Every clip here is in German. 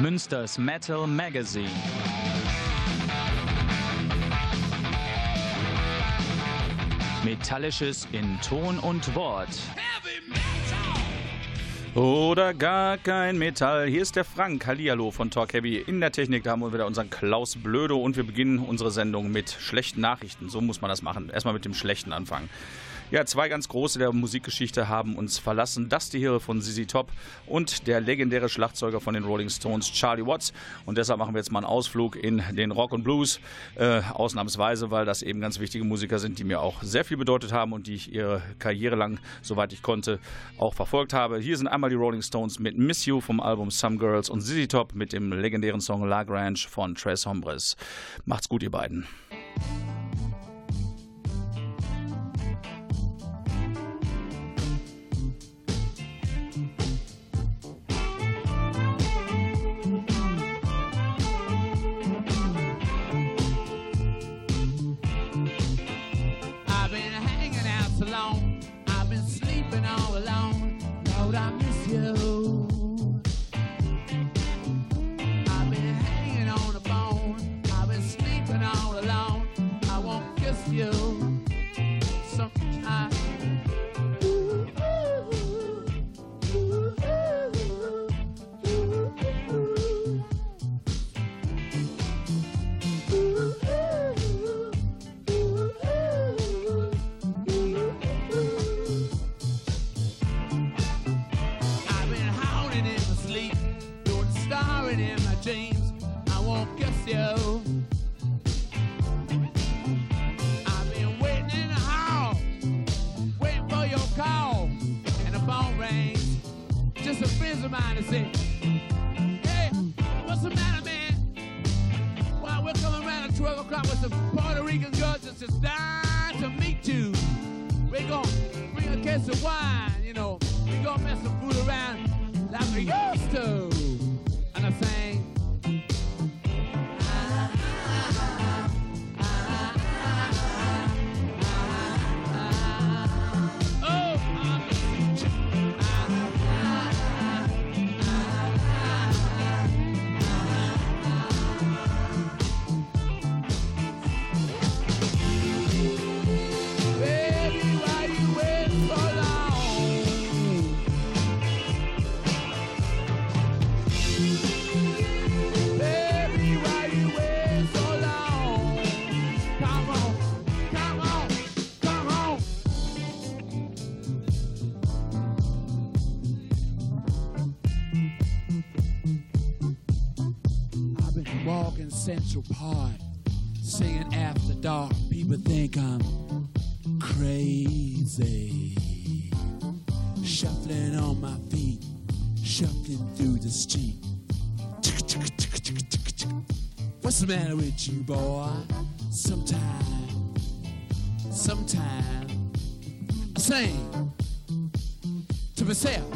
Münsters Metal Magazine. Metallisches in Ton und Wort. Oder gar kein Metall. Hier ist der Frank Hallihallo von Talk Heavy. In der Technik da haben wir wieder unseren Klaus Blödo und wir beginnen unsere Sendung mit schlechten Nachrichten. So muss man das machen. Erstmal mit dem schlechten anfangen. Ja, zwei ganz große der Musikgeschichte haben uns verlassen. Dusty Hill von ZZ Top und der legendäre Schlagzeuger von den Rolling Stones, Charlie Watts. Und deshalb machen wir jetzt mal einen Ausflug in den Rock und Blues. Äh, ausnahmsweise, weil das eben ganz wichtige Musiker sind, die mir auch sehr viel bedeutet haben und die ich ihre Karriere lang, soweit ich konnte, auch verfolgt habe. Hier sind einmal die Rolling Stones mit Miss You vom Album Some Girls und ZZ Top mit dem legendären Song La Grange von Tres Hombres. Macht's gut, ihr beiden. Park, singing after dark. People think I'm crazy. Shuffling on my feet, shuffling through the street. What's the matter with you, boy? Sometime, sometime, I sing to myself.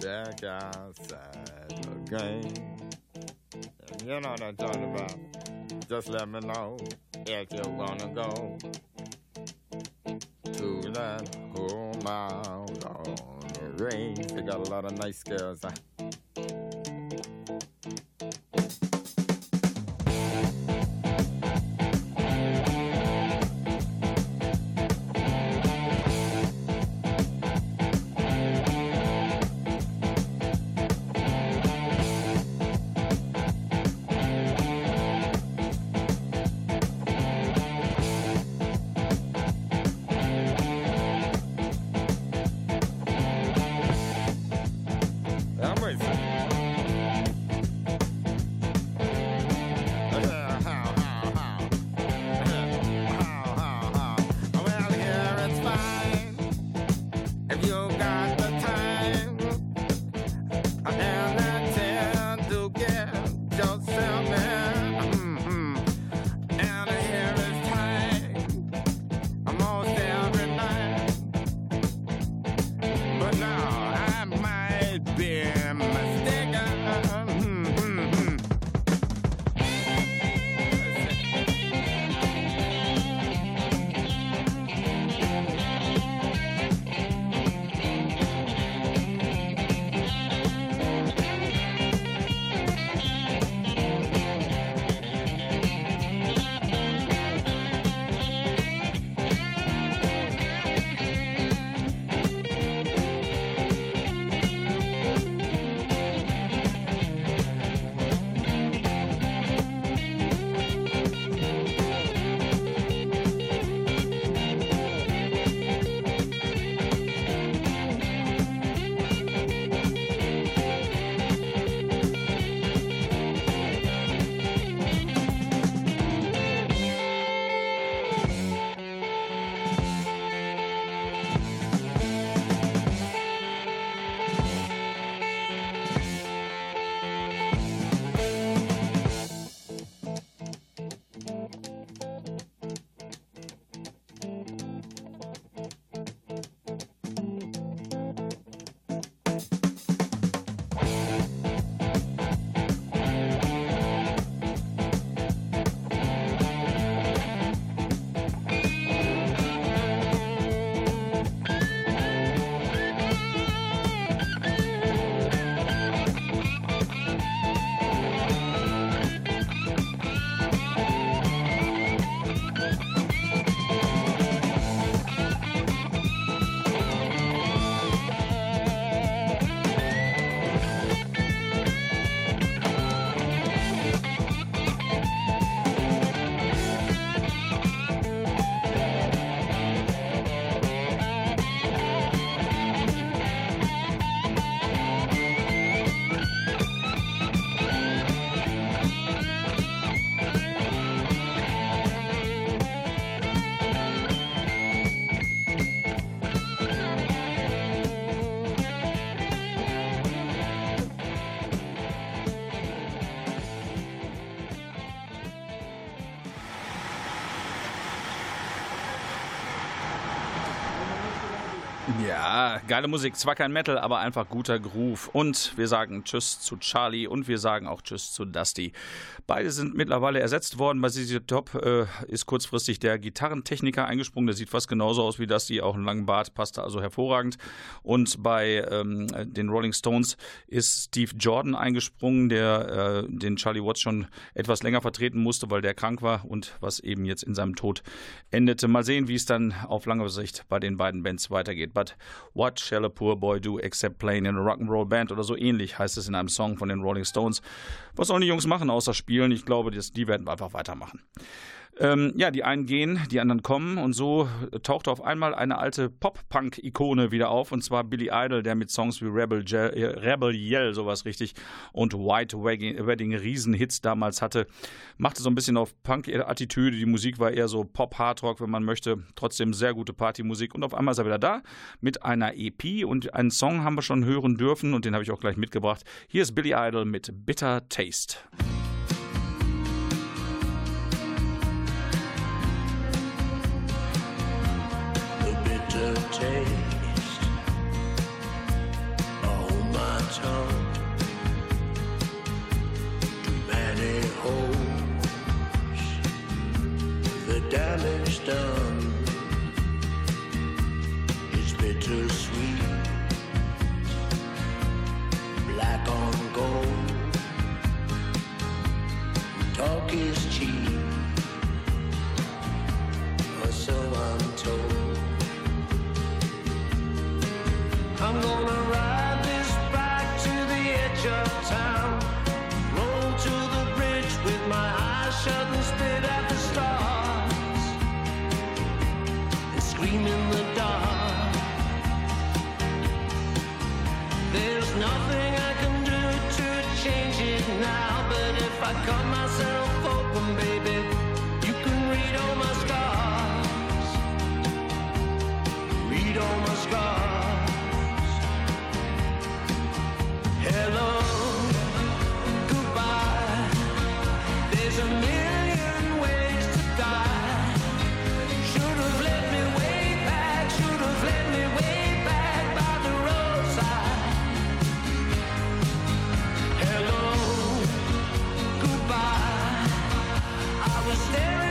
Shack outside game. You know what I'm talking about. Just let me know if you wanna go to that home out on the range. They got a lot of nice girls. Huh? Geile Musik, zwar kein Metal, aber einfach guter Groove. Und wir sagen Tschüss zu Charlie und wir sagen auch Tschüss zu Dusty. Beide sind mittlerweile ersetzt worden. Bei ZZ Top äh, ist kurzfristig der Gitarrentechniker eingesprungen. Der sieht fast genauso aus wie Dusty, auch einen langen Bart, passte also hervorragend. Und bei ähm, den Rolling Stones ist Steve Jordan eingesprungen, der äh, den Charlie Watts schon etwas länger vertreten musste, weil der krank war und was eben jetzt in seinem Tod endete. Mal sehen, wie es dann auf lange Sicht bei den beiden Bands weitergeht. But what shall a poor boy do except playing in a rock'n'roll band oder so ähnlich heißt es in einem Song von den Rolling Stones. Was sollen die Jungs machen außer spielen? Ich glaube, die werden einfach weitermachen. Ähm, ja, die einen gehen, die anderen kommen. Und so tauchte auf einmal eine alte Pop-Punk-Ikone wieder auf. Und zwar Billy Idol, der mit Songs wie Rebel, Je äh, Rebel Yell, sowas richtig, und White Wedding Riesenhits damals hatte. Machte so ein bisschen auf Punk-Attitüde, die Musik war eher so Pop-Hardrock, wenn man möchte, trotzdem sehr gute Partymusik. Und auf einmal ist er wieder da mit einer EP und einen Song haben wir schon hören dürfen. Und den habe ich auch gleich mitgebracht. Hier ist Billy Idol mit Bitter Taste. take I cut myself was staring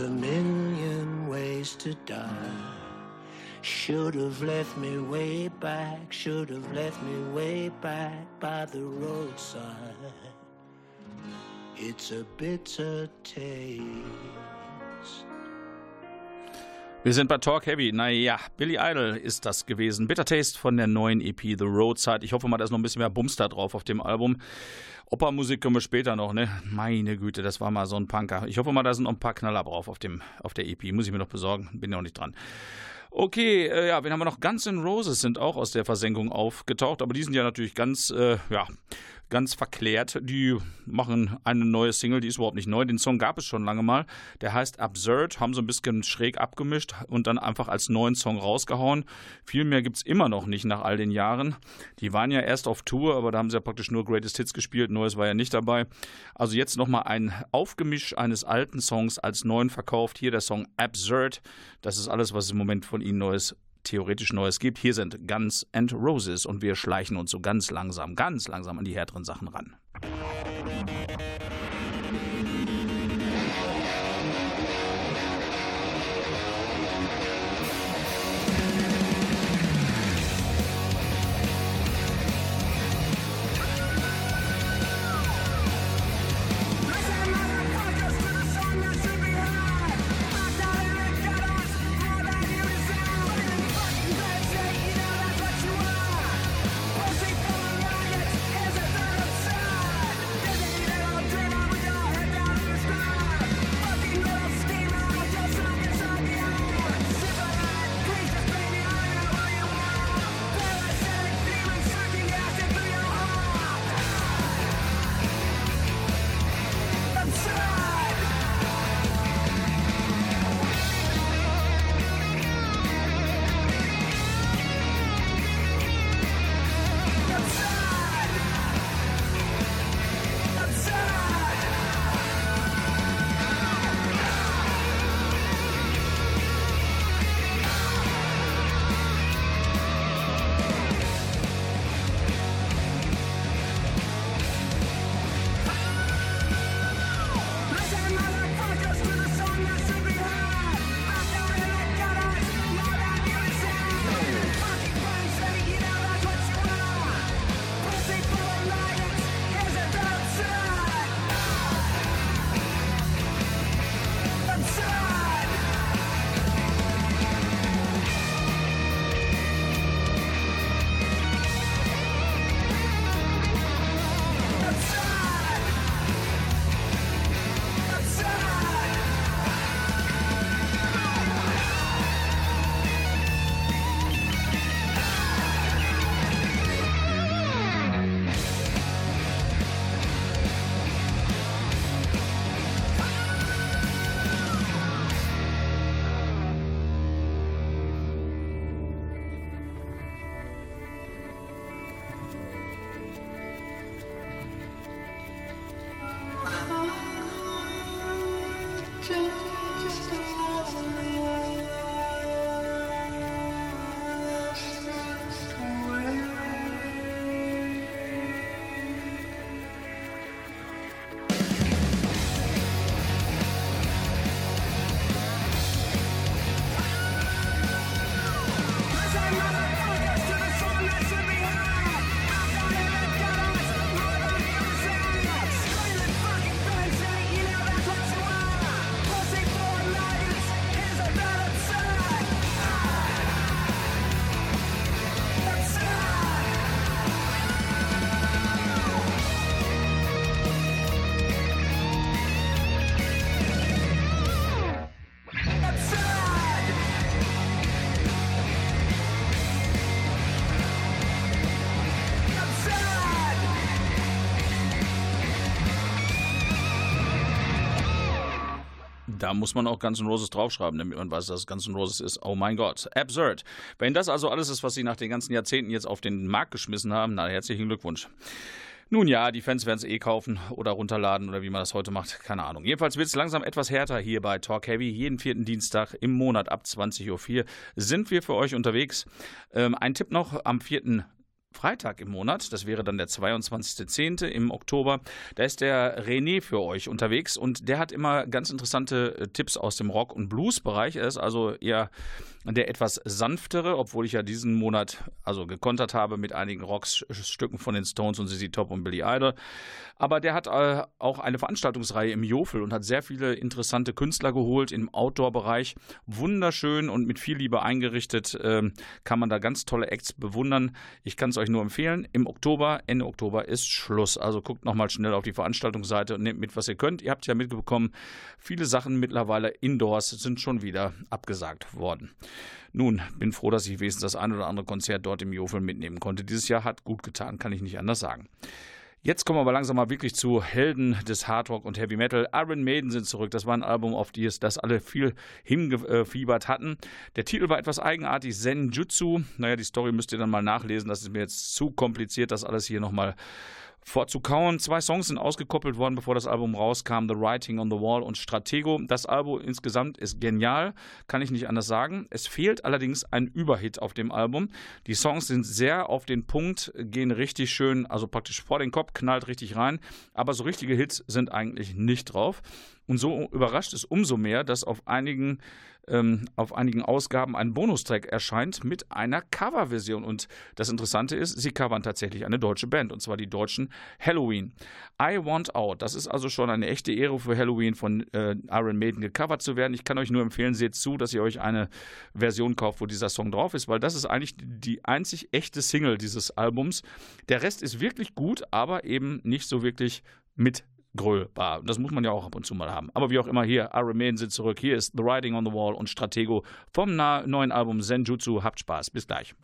a million ways to die. Should have left me way back, should have left me way back by the roadside. It's a bitter taste. Wir sind bei Talk Heavy. Naja, Billy Idol ist das gewesen. Bitter Taste von der neuen EP The Roadside. Ich hoffe mal, da ist noch ein bisschen mehr Bums da drauf auf dem Album. Opermusik können wir später noch, ne? Meine Güte, das war mal so ein Punker. Ich hoffe mal, da sind noch ein paar Knaller drauf auf, dem, auf der EP. Muss ich mir noch besorgen. Bin ja noch nicht dran. Okay, äh, ja, wen haben wir noch? Guns N' Roses sind auch aus der Versenkung aufgetaucht, aber die sind ja natürlich ganz, äh, ja, ganz verklärt. Die machen eine neue Single, die ist überhaupt nicht neu. Den Song gab es schon lange mal. Der heißt Absurd, haben so ein bisschen schräg abgemischt und dann einfach als neuen Song rausgehauen. Viel mehr gibt es immer noch nicht nach all den Jahren. Die waren ja erst auf Tour, aber da haben sie ja praktisch nur Greatest Hits gespielt. Neues war ja nicht dabei. Also jetzt nochmal ein Aufgemisch eines alten Songs als neuen verkauft. Hier der Song Absurd. Das ist alles, was im Moment von ihnen Neues theoretisch Neues gibt. Hier sind Guns and Roses und wir schleichen uns so ganz langsam, ganz langsam an die härteren Sachen ran. Da muss man auch Guns N' Roses draufschreiben, damit man weiß, dass es Guns N' Roses ist. Oh mein Gott. Absurd. Wenn das also alles ist, was sie nach den ganzen Jahrzehnten jetzt auf den Markt geschmissen haben, na, herzlichen Glückwunsch. Nun ja, die Fans werden es eh kaufen oder runterladen oder wie man das heute macht, keine Ahnung. Jedenfalls wird es langsam etwas härter hier bei Talk Heavy. Jeden vierten Dienstag im Monat ab 20.04 Uhr sind wir für euch unterwegs. Ähm, ein Tipp noch, am vierten Freitag im Monat, das wäre dann der 22.10. im Oktober, da ist der René für euch unterwegs und der hat immer ganz interessante äh, Tipps aus dem Rock- und Blues-Bereich. Er ist also eher der etwas sanftere, obwohl ich ja diesen Monat also gekontert habe mit einigen Rockstücken von den Stones und ZZ Top und Billy Idol. Aber der hat äh, auch eine Veranstaltungsreihe im Jofel und hat sehr viele interessante Künstler geholt im Outdoor-Bereich. Wunderschön und mit viel Liebe eingerichtet äh, kann man da ganz tolle Acts bewundern. Ich kann es euch nur empfehlen. Im Oktober, Ende Oktober ist Schluss. Also guckt nochmal schnell auf die Veranstaltungsseite und nehmt mit, was ihr könnt. Ihr habt ja mitbekommen, viele Sachen mittlerweile indoors sind schon wieder abgesagt worden. Nun, bin froh, dass ich wenigstens das ein oder andere Konzert dort im Jofel mitnehmen konnte. Dieses Jahr hat gut getan, kann ich nicht anders sagen. Jetzt kommen wir aber langsam mal wirklich zu Helden des Hardrock und Heavy Metal. Iron Maiden sind zurück. Das war ein Album, auf die es das alle viel hingefiebert hatten. Der Titel war etwas eigenartig, Senjutsu. Naja, die Story müsst ihr dann mal nachlesen. Das ist mir jetzt zu kompliziert, das alles hier nochmal vorzukauen. Zwei Songs sind ausgekoppelt worden, bevor das Album rauskam: The Writing on the Wall und Stratego. Das Album insgesamt ist genial, kann ich nicht anders sagen. Es fehlt allerdings ein Überhit auf dem Album. Die Songs sind sehr auf den Punkt, gehen richtig schön, also praktisch vor den Kopf, knallt richtig rein. Aber so richtige Hits sind eigentlich nicht drauf. Und so überrascht es umso mehr, dass auf einigen ähm, auf einigen Ausgaben ein Bonustrack erscheint mit einer Coverversion. Und das Interessante ist, sie covern tatsächlich eine deutsche Band, und zwar die deutschen Halloween. I Want Out, das ist also schon eine echte Ehre für Halloween von äh, Iron Maiden gecovert zu werden. Ich kann euch nur empfehlen, seht zu, dass ihr euch eine Version kauft, wo dieser Song drauf ist, weil das ist eigentlich die einzig echte Single dieses Albums. Der Rest ist wirklich gut, aber eben nicht so wirklich mit grölbar. Das muss man ja auch ab und zu mal haben. Aber wie auch immer, hier, Iron Maiden sind zurück. Hier ist The Writing on the Wall und Stratego vom neuen Album Senjutsu. Habt Spaß. Bis gleich.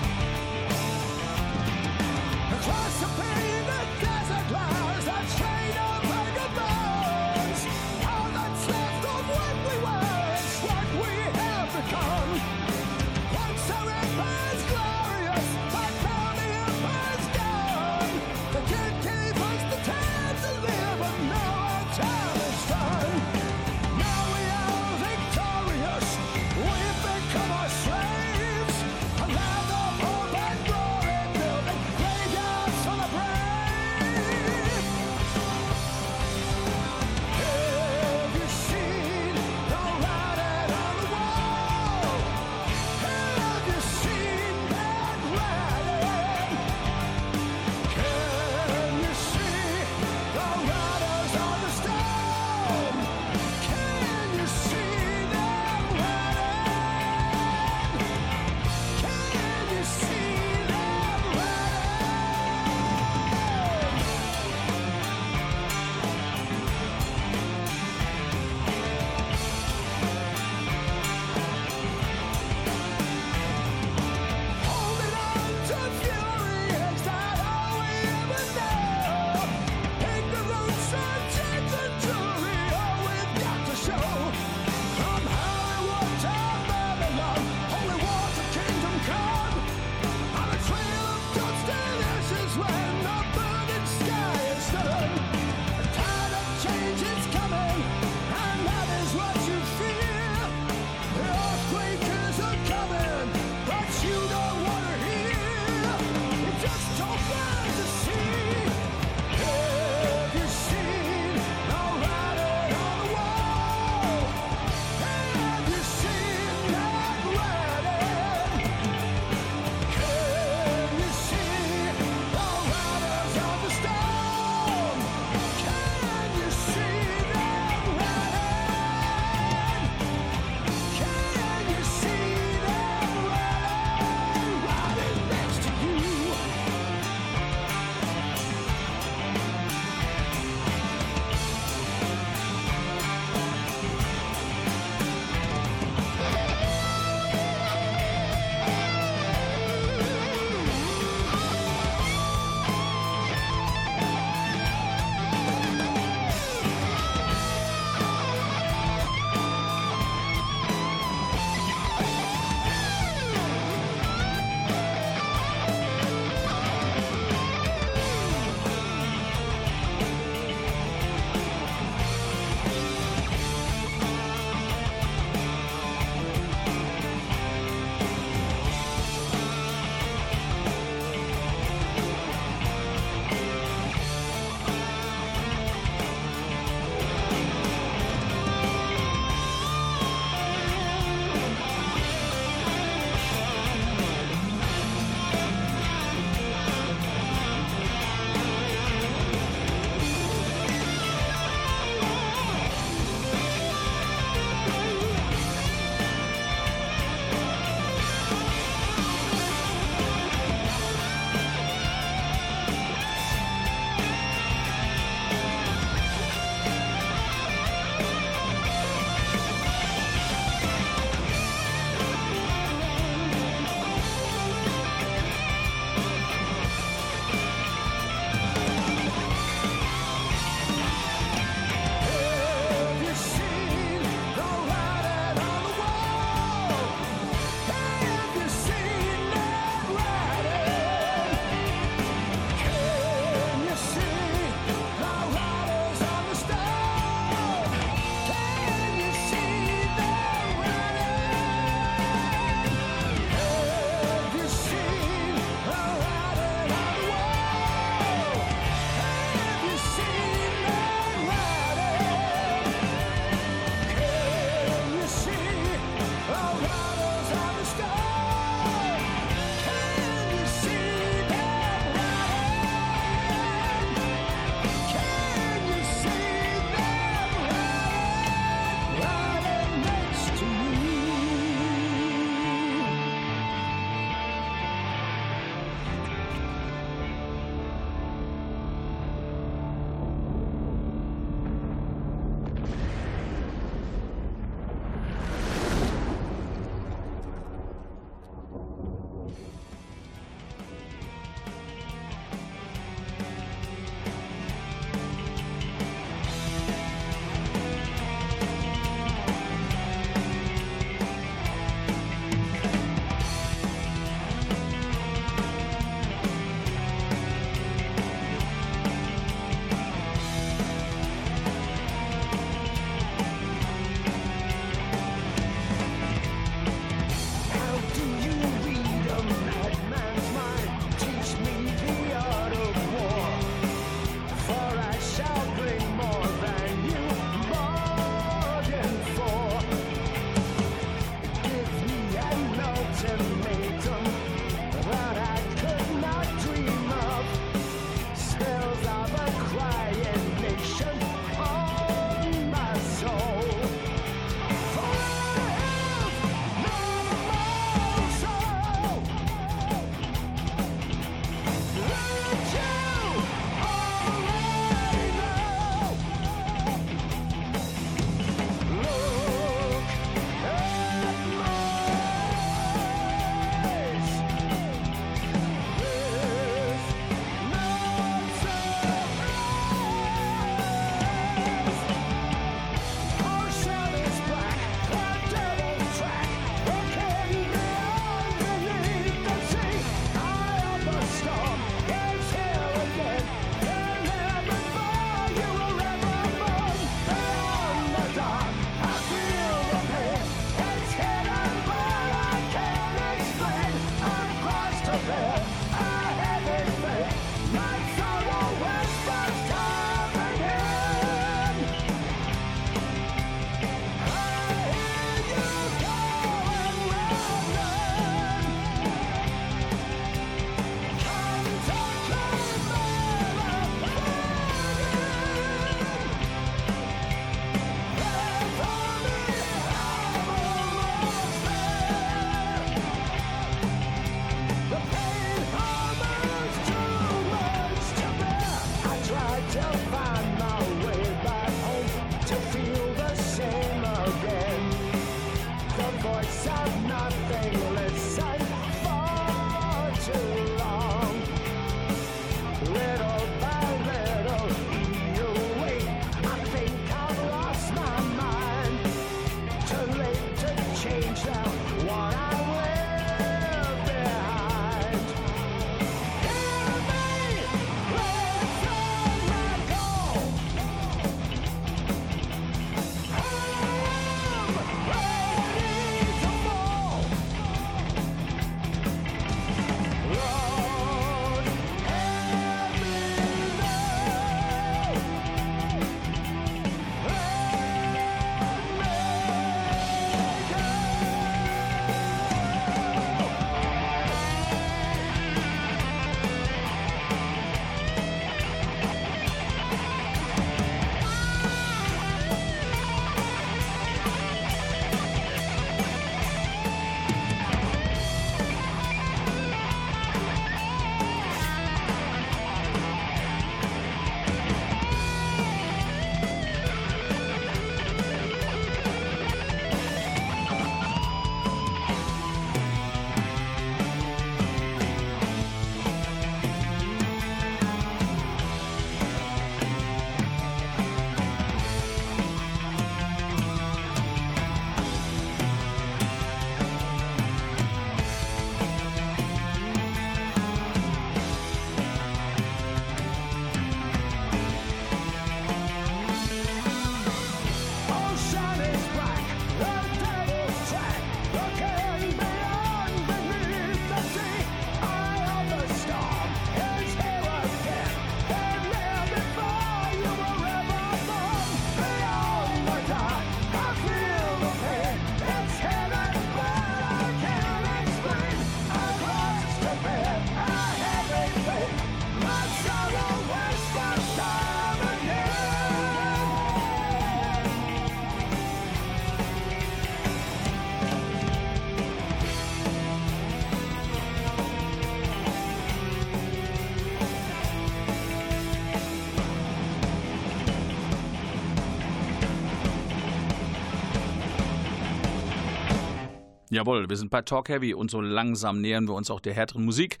Jawohl, wir sind bei Talk Heavy und so langsam nähern wir uns auch der härteren Musik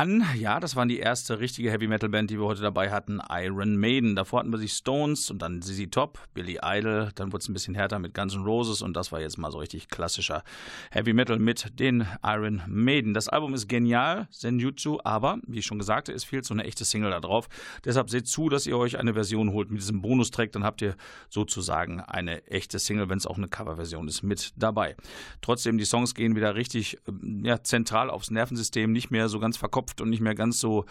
an. Ja, das waren die erste richtige Heavy Metal Band, die wir heute dabei hatten, Iron Maiden. Davor hatten wir die Stones und dann ZZ Top, Billy Idol. Dann wurde es ein bisschen härter mit Guns N' Roses und das war jetzt mal so richtig klassischer Heavy Metal mit den Iron Maiden. Das Album ist genial, Senjutsu, aber wie ich schon gesagt habe, es fehlt so eine echte Single da drauf. Deshalb seht zu, dass ihr euch eine Version holt mit diesem Bonustrack, dann habt ihr sozusagen eine echte Single, wenn es auch eine Coverversion ist, mit dabei. Trotzdem, die Songs gehen wieder richtig ähm, ja, zentral aufs Nervensystem, nicht mehr so ganz verkauft verkopft und nicht mehr ganz so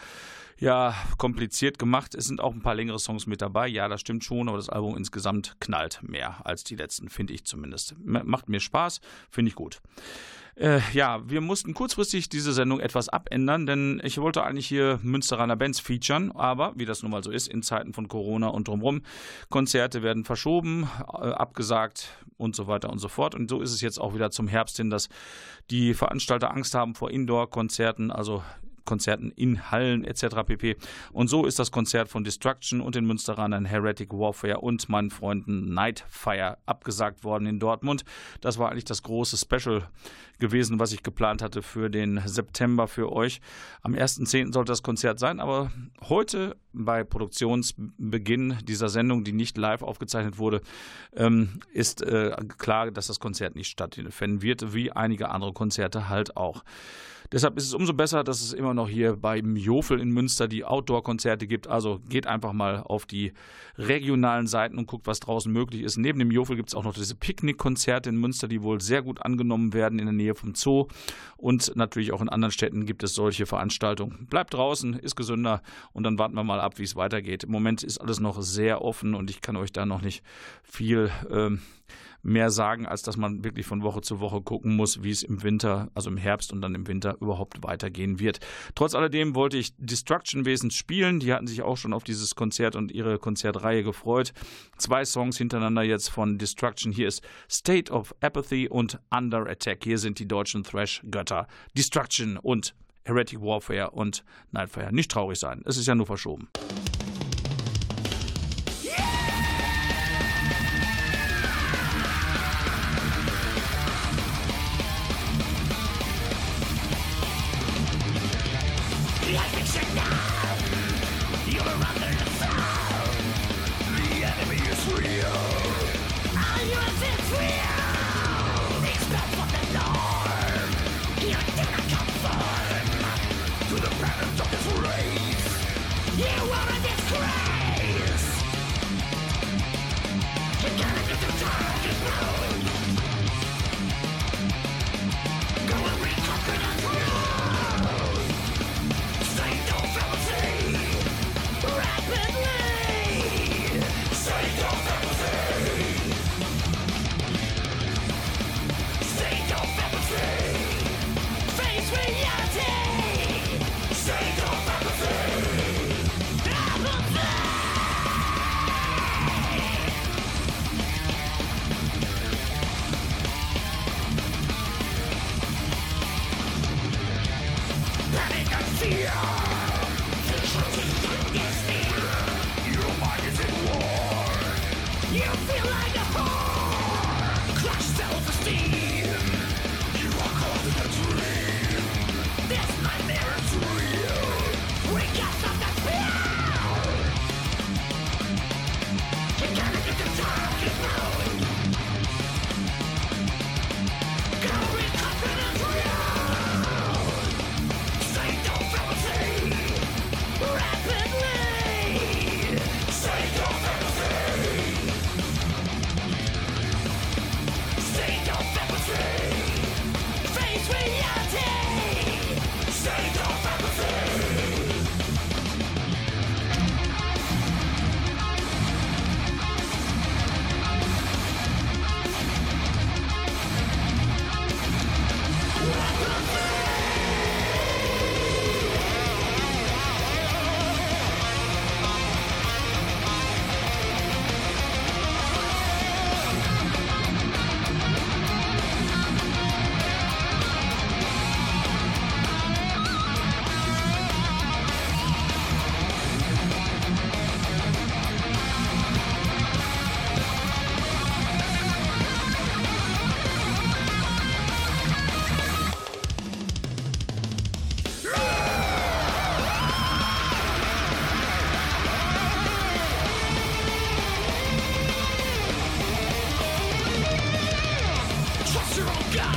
ja, kompliziert gemacht. Es sind auch ein paar längere Songs mit dabei. Ja, das stimmt schon, aber das Album insgesamt knallt mehr als die letzten, finde ich zumindest. Macht mir Spaß, finde ich gut. Äh, ja, wir mussten kurzfristig diese Sendung etwas abändern, denn ich wollte eigentlich hier Münsteraner Bands featuren, aber wie das nun mal so ist, in Zeiten von Corona und drumherum, Konzerte werden verschoben, äh, abgesagt und so weiter und so fort. Und so ist es jetzt auch wieder zum Herbst hin, dass die Veranstalter Angst haben vor Indoor-Konzerten, also Konzerten in Hallen etc. pp. Und so ist das Konzert von Destruction und den Münsteranern Heretic Warfare und meinen Freunden Nightfire abgesagt worden in Dortmund. Das war eigentlich das große Special gewesen, was ich geplant hatte für den September für euch. Am 1.10. sollte das Konzert sein, aber heute bei Produktionsbeginn dieser Sendung, die nicht live aufgezeichnet wurde, ähm, ist äh, klar, dass das Konzert nicht stattfinden wird, wie einige andere Konzerte halt auch. Deshalb ist es umso besser, dass es immer noch hier beim Jofel in Münster die Outdoor-Konzerte gibt. Also geht einfach mal auf die regionalen Seiten und guckt, was draußen möglich ist. Neben dem Jofel gibt es auch noch diese Picknick-Konzerte in Münster, die wohl sehr gut angenommen werden in der Nähe vom Zoo. Und natürlich auch in anderen Städten gibt es solche Veranstaltungen. Bleibt draußen, ist gesünder und dann warten wir mal ab, wie es weitergeht. Im Moment ist alles noch sehr offen und ich kann euch da noch nicht viel. Ähm, mehr sagen, als dass man wirklich von Woche zu Woche gucken muss, wie es im Winter, also im Herbst und dann im Winter überhaupt weitergehen wird. Trotz alledem wollte ich Destruction Wesens spielen. Die hatten sich auch schon auf dieses Konzert und ihre Konzertreihe gefreut. Zwei Songs hintereinander jetzt von Destruction. Hier ist State of Apathy und Under Attack. Hier sind die deutschen Thrash-Götter. Destruction und Heretic Warfare und Nightfire. Nicht traurig sein, es ist ja nur verschoben. fear.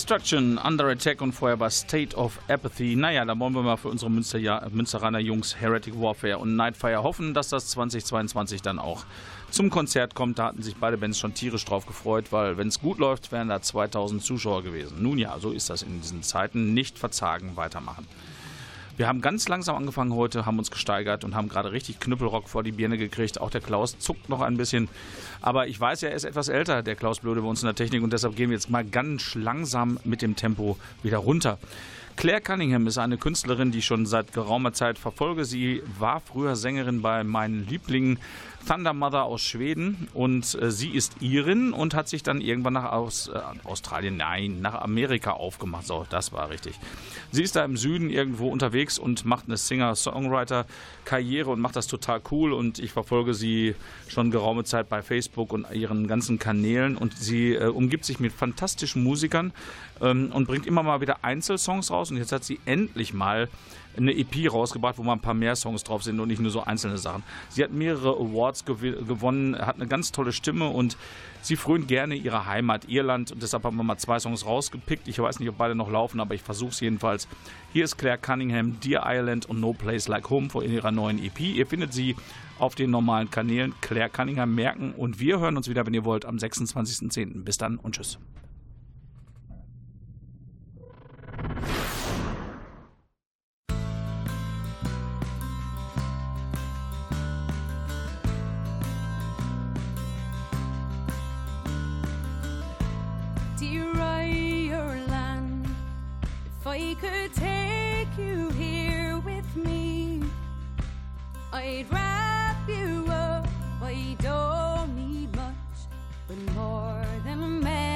Destruction, Under Attack und vorher war State of Apathy. Naja, da wollen wir mal für unsere Münster Münsteraner Jungs Heretic Warfare und Nightfire hoffen, dass das 2022 dann auch zum Konzert kommt. Da hatten sich beide Bands schon tierisch drauf gefreut, weil wenn es gut läuft, wären da 2000 Zuschauer gewesen. Nun ja, so ist das in diesen Zeiten. Nicht verzagen, weitermachen. Wir haben ganz langsam angefangen heute, haben uns gesteigert und haben gerade richtig Knüppelrock vor die Birne gekriegt. Auch der Klaus zuckt noch ein bisschen. Aber ich weiß ja, er ist etwas älter, der Klaus Blöde bei uns in der Technik. Und deshalb gehen wir jetzt mal ganz langsam mit dem Tempo wieder runter. Claire Cunningham ist eine Künstlerin, die ich schon seit geraumer Zeit verfolge. Sie war früher Sängerin bei meinen Lieblingen Thunder Mother aus Schweden und äh, sie ist Irin und hat sich dann irgendwann nach aus, äh, Australien, nein, nach Amerika aufgemacht. So, das war richtig. Sie ist da im Süden irgendwo unterwegs und macht eine Singer-Songwriter-Karriere und macht das total cool und ich verfolge sie schon geraume Zeit bei Facebook und ihren ganzen Kanälen und sie äh, umgibt sich mit fantastischen Musikern ähm, und bringt immer mal wieder Einzelsongs raus und jetzt hat sie endlich mal eine EP rausgebracht, wo mal ein paar mehr Songs drauf sind und nicht nur so einzelne Sachen. Sie hat mehrere Awards gew gewonnen, hat eine ganz tolle Stimme und sie frönt gerne ihre Heimat Irland und deshalb haben wir mal zwei Songs rausgepickt. Ich weiß nicht, ob beide noch laufen, aber ich versuche es jedenfalls. Hier ist Claire Cunningham, Dear Ireland und No Place Like Home vor ihrer neuen EP. Ihr findet sie auf den normalen Kanälen Claire Cunningham merken und wir hören uns wieder, wenn ihr wollt, am 26.10. Bis dann und tschüss. I could take you here with me, I'd wrap you up. I don't need much, but more than a memory.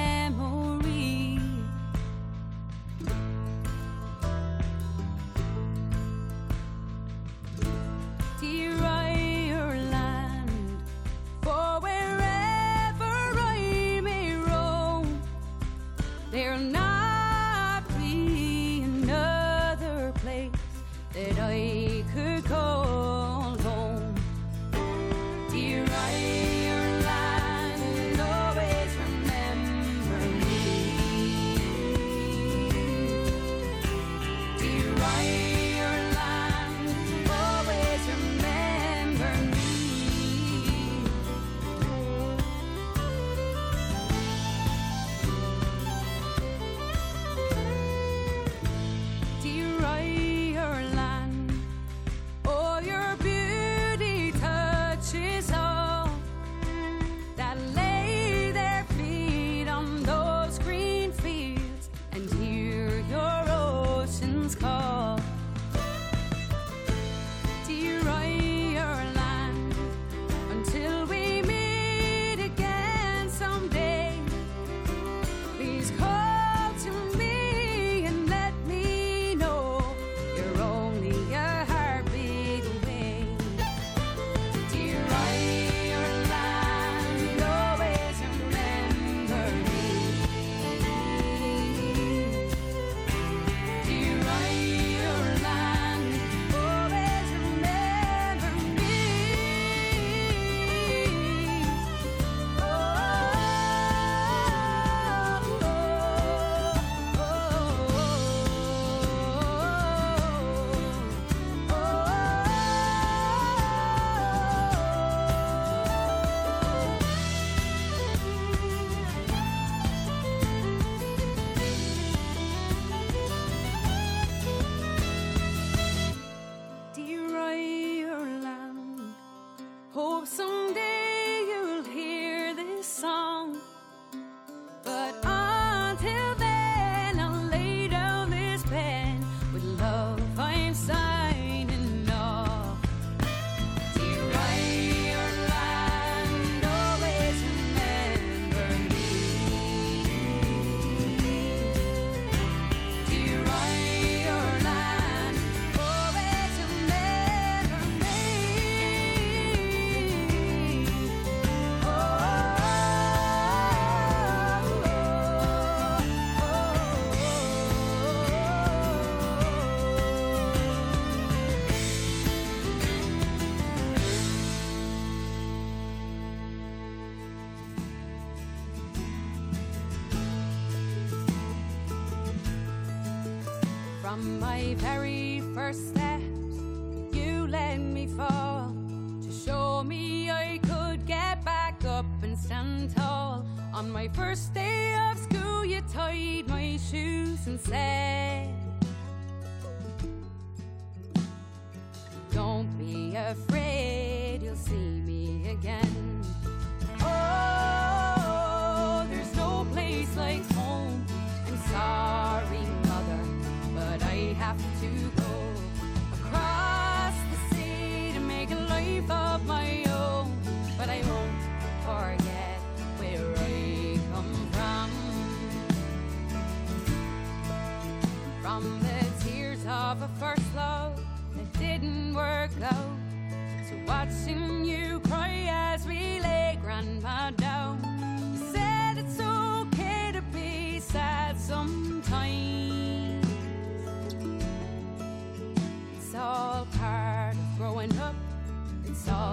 very first step.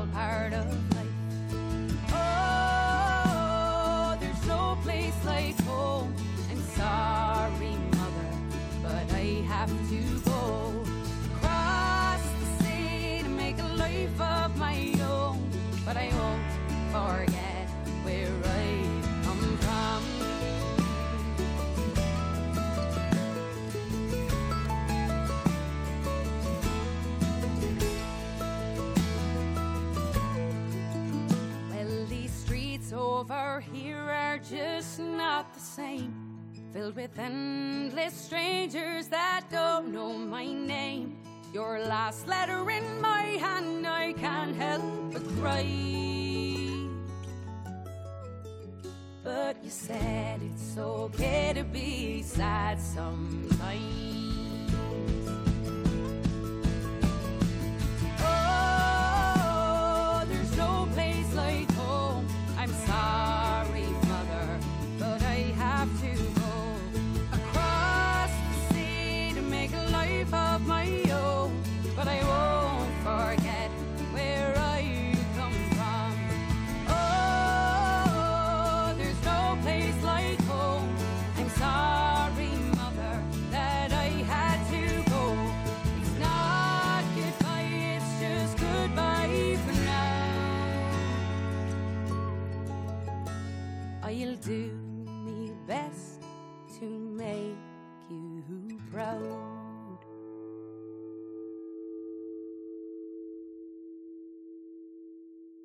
part of same. Filled with endless strangers that don't know my name. Your last letter in my hand, I can't help but cry. But you said it's okay to be sad sometimes.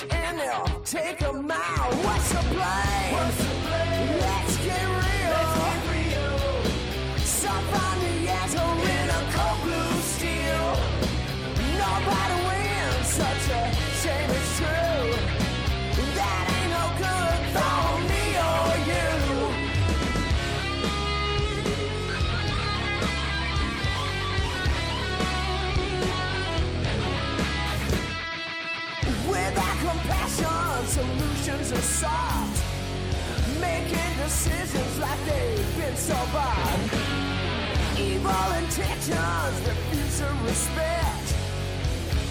And ill, take a mile. What's the play? What's the play? Let's get real. Let's get real. Somebody decisions like they've been so bad. Evil intentions, refusing respect.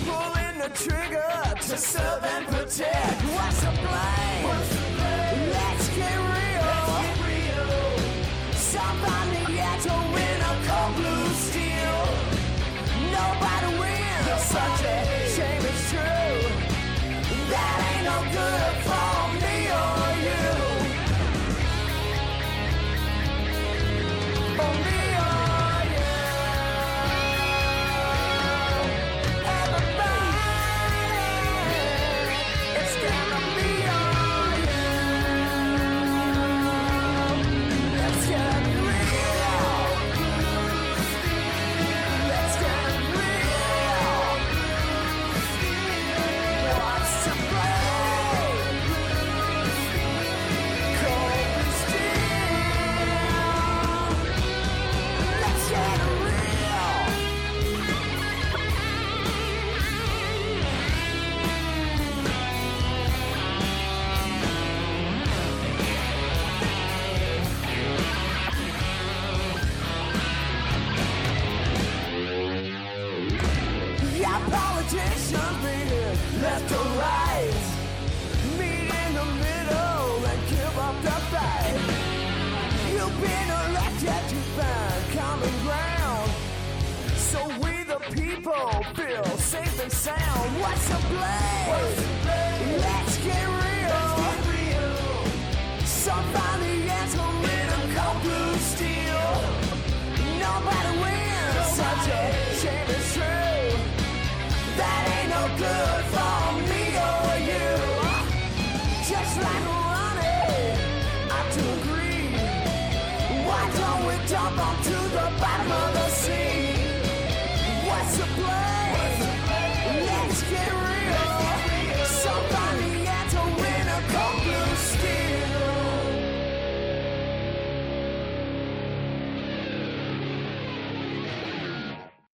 Pulling the trigger to serve and protect. What's the blame? What's the blame? Let's get real. Let's get real. Stop on win a cold blue steel. Nobody wins. Nobody. Such a shame it's true. That ain't no good for.